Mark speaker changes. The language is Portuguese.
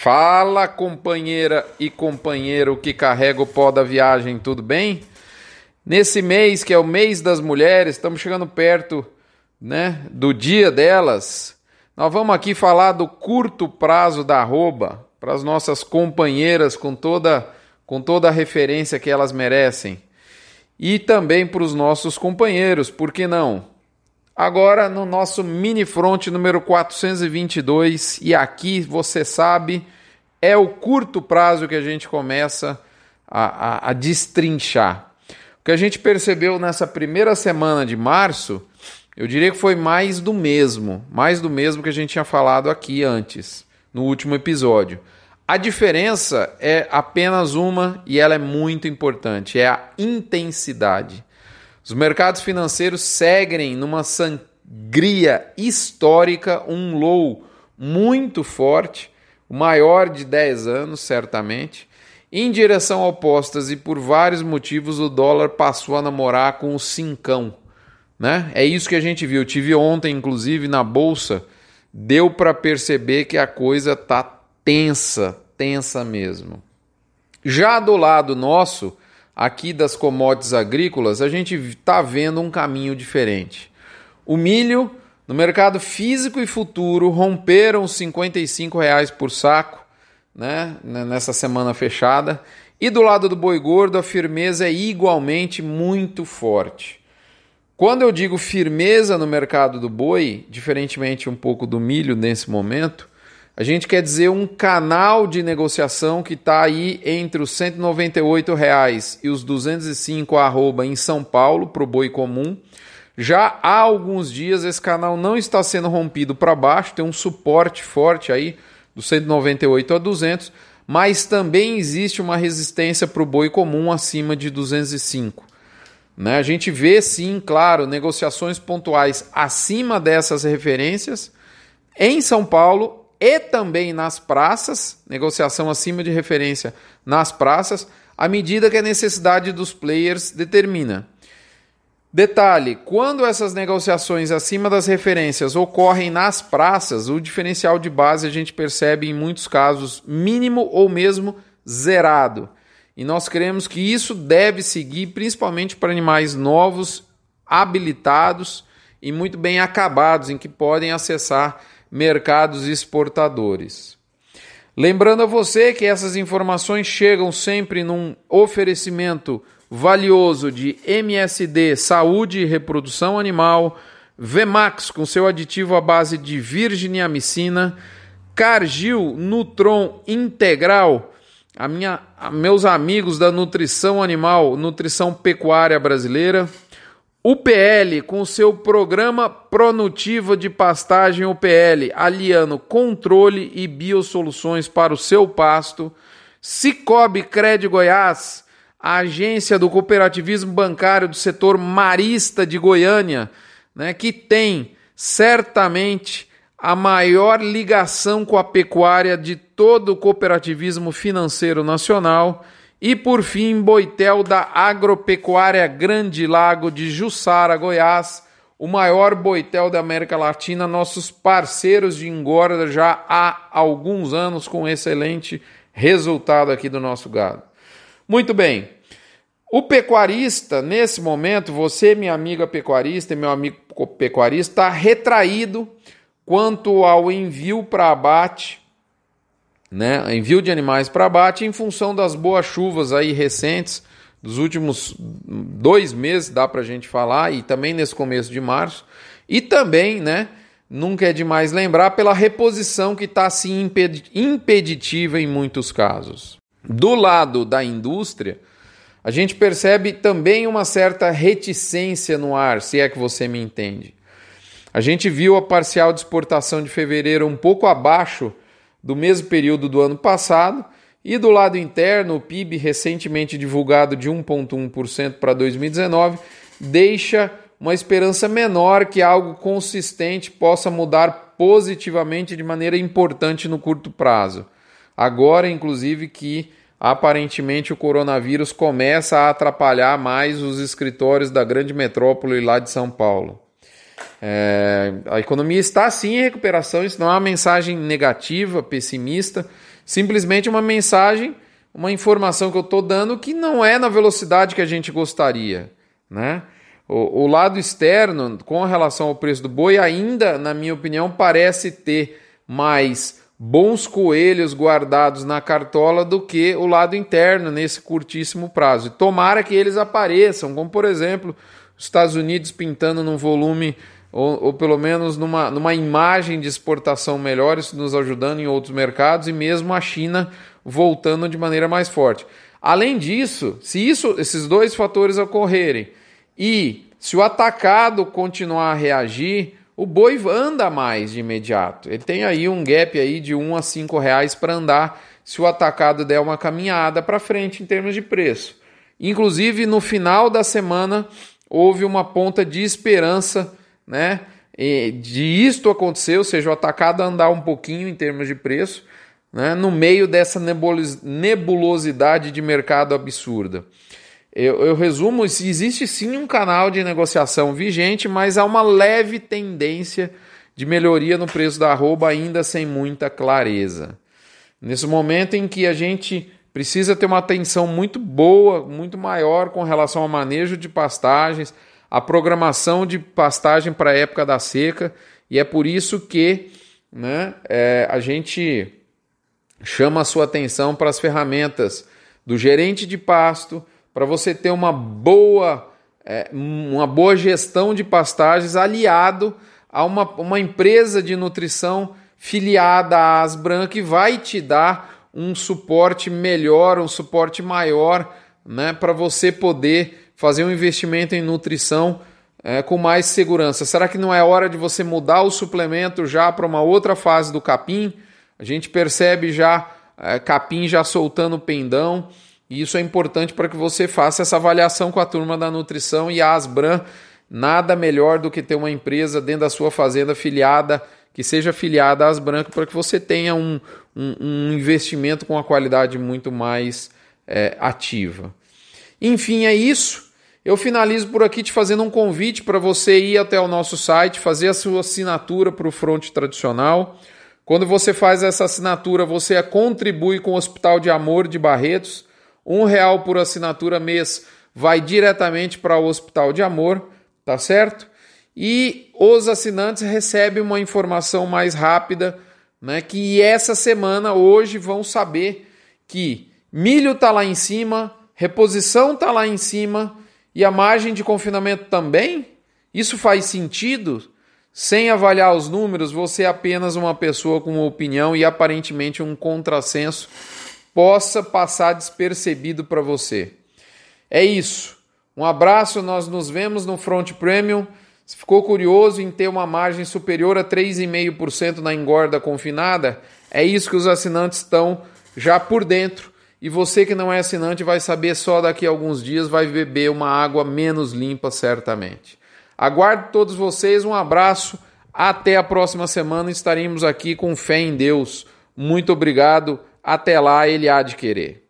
Speaker 1: Fala, companheira e companheiro que carrega o pó da viagem, tudo bem? Nesse mês, que é o mês das mulheres, estamos chegando perto né, do dia delas. Nós vamos aqui falar do curto prazo da arroba para as nossas companheiras com toda, com toda a referência que elas merecem. E também para os nossos companheiros, por que não? Agora no nosso mini front número 422, e aqui você sabe, é o curto prazo que a gente começa a, a, a destrinchar. O que a gente percebeu nessa primeira semana de março, eu diria que foi mais do mesmo, mais do mesmo que a gente tinha falado aqui antes, no último episódio. A diferença é apenas uma e ela é muito importante: é a intensidade. Os mercados financeiros seguem numa sangria histórica, um low muito forte, o maior de 10 anos, certamente. Em direção opostas e por vários motivos o dólar passou a namorar com o cincão. Né? É isso que a gente viu. Eu tive ontem, inclusive, na bolsa, deu para perceber que a coisa tá tensa, tensa mesmo. Já do lado nosso, aqui das commodities agrícolas, a gente está vendo um caminho diferente. O milho, no mercado físico e futuro, romperam os 55 reais por saco né, nessa semana fechada. E do lado do boi gordo, a firmeza é igualmente muito forte. Quando eu digo firmeza no mercado do boi, diferentemente um pouco do milho nesse momento, a gente quer dizer um canal de negociação que está aí entre os 198 reais e os 205 arroba em São Paulo para o boi comum. Já há alguns dias esse canal não está sendo rompido para baixo, tem um suporte forte aí do 198 a 200, mas também existe uma resistência para o boi comum acima de 205. Né? A gente vê sim, claro, negociações pontuais acima dessas referências em São Paulo e também nas praças, negociação acima de referência nas praças, à medida que a necessidade dos players determina. Detalhe: quando essas negociações acima das referências ocorrem nas praças, o diferencial de base a gente percebe em muitos casos mínimo ou mesmo zerado. E nós cremos que isso deve seguir principalmente para animais novos, habilitados e muito bem acabados, em que podem acessar mercados exportadores. Lembrando a você que essas informações chegam sempre num oferecimento valioso de MSD Saúde e Reprodução Animal, Vemax com seu aditivo à base de virginiamicina, Cargil Nutron Integral, a minha, a meus amigos da nutrição animal, nutrição pecuária brasileira, UPL, com seu programa Pronutiva de Pastagem UPL, aliando controle e biosoluções para o seu pasto. Cicobi Cred Goiás, a agência do cooperativismo bancário do setor marista de Goiânia, né, que tem certamente a maior ligação com a pecuária de todo o cooperativismo financeiro nacional e por fim, Boitel da Agropecuária Grande Lago de Jussara, Goiás, o maior boitel da América Latina, nossos parceiros de engorda já há alguns anos com excelente resultado aqui do nosso gado. Muito bem. O pecuarista, nesse momento, você, minha amiga pecuarista e meu amigo pecuarista, está retraído quanto ao envio para abate né, envio de animais para abate em função das boas chuvas aí recentes dos últimos dois meses, dá para a gente falar, e também nesse começo de março, e também, né, nunca é demais lembrar, pela reposição que está assim impeditiva em muitos casos. Do lado da indústria, a gente percebe também uma certa reticência no ar, se é que você me entende. A gente viu a parcial de exportação de fevereiro um pouco abaixo do mesmo período do ano passado. E do lado interno, o PIB recentemente divulgado de 1,1% para 2019 deixa uma esperança menor que algo consistente possa mudar positivamente de maneira importante no curto prazo. Agora, inclusive, que aparentemente o coronavírus começa a atrapalhar mais os escritórios da grande metrópole lá de São Paulo. É, a economia está sim em recuperação, isso não é uma mensagem negativa, pessimista, simplesmente uma mensagem, uma informação que eu estou dando que não é na velocidade que a gente gostaria. Né? O, o lado externo, com relação ao preço do boi, ainda, na minha opinião, parece ter mais bons coelhos guardados na cartola do que o lado interno nesse curtíssimo prazo. Tomara que eles apareçam, como por exemplo, os Estados Unidos pintando num volume ou, ou, pelo menos numa, numa imagem de exportação melhor, isso nos ajudando em outros mercados e mesmo a China voltando de maneira mais forte. Além disso, se isso, esses dois fatores ocorrerem e se o atacado continuar a reagir, o boi anda mais de imediato. Ele tem aí um gap aí de 1 a 5 reais para andar se o atacado der uma caminhada para frente em termos de preço. Inclusive, no final da semana, houve uma ponta de esperança né, de isto acontecer, ou seja, o atacado andar um pouquinho em termos de preço, né, no meio dessa nebulosidade de mercado absurda. Eu, eu resumo: existe sim um canal de negociação vigente, mas há uma leve tendência de melhoria no preço da arroba, ainda sem muita clareza. Nesse momento em que a gente precisa ter uma atenção muito boa, muito maior com relação ao manejo de pastagens, a programação de pastagem para a época da seca, e é por isso que né, é, a gente chama a sua atenção para as ferramentas do gerente de pasto, para você ter uma boa, é, uma boa gestão de pastagens aliado a uma, uma empresa de nutrição filiada à Asbran que vai te dar um suporte melhor, um suporte maior né, para você poder fazer um investimento em nutrição é, com mais segurança. Será que não é hora de você mudar o suplemento já para uma outra fase do capim? A gente percebe já é, capim já soltando pendão. E isso é importante para que você faça essa avaliação com a turma da nutrição e a Asbran. Nada melhor do que ter uma empresa dentro da sua fazenda filiada, que seja filiada à Asbran, para que você tenha um, um, um, investimento com uma qualidade muito mais é, ativa. Enfim, é isso. Eu finalizo por aqui te fazendo um convite para você ir até o nosso site, fazer a sua assinatura para o Fronte Tradicional. Quando você faz essa assinatura, você contribui com o Hospital de Amor de Barretos um real por assinatura mês vai diretamente para o Hospital de Amor, tá certo? E os assinantes recebem uma informação mais rápida, né? Que essa semana, hoje, vão saber que milho está lá em cima, reposição está lá em cima e a margem de confinamento também. Isso faz sentido? Sem avaliar os números, você é apenas uma pessoa com uma opinião e aparentemente um contrassenso possa passar despercebido para você. É isso. Um abraço, nós nos vemos no Front Premium. Se ficou curioso em ter uma margem superior a 3,5% na engorda confinada, é isso que os assinantes estão já por dentro. E você que não é assinante vai saber só daqui a alguns dias, vai beber uma água menos limpa, certamente. Aguardo todos vocês, um abraço, até a próxima semana estaremos aqui com fé em Deus. Muito obrigado até lá ele há de querer.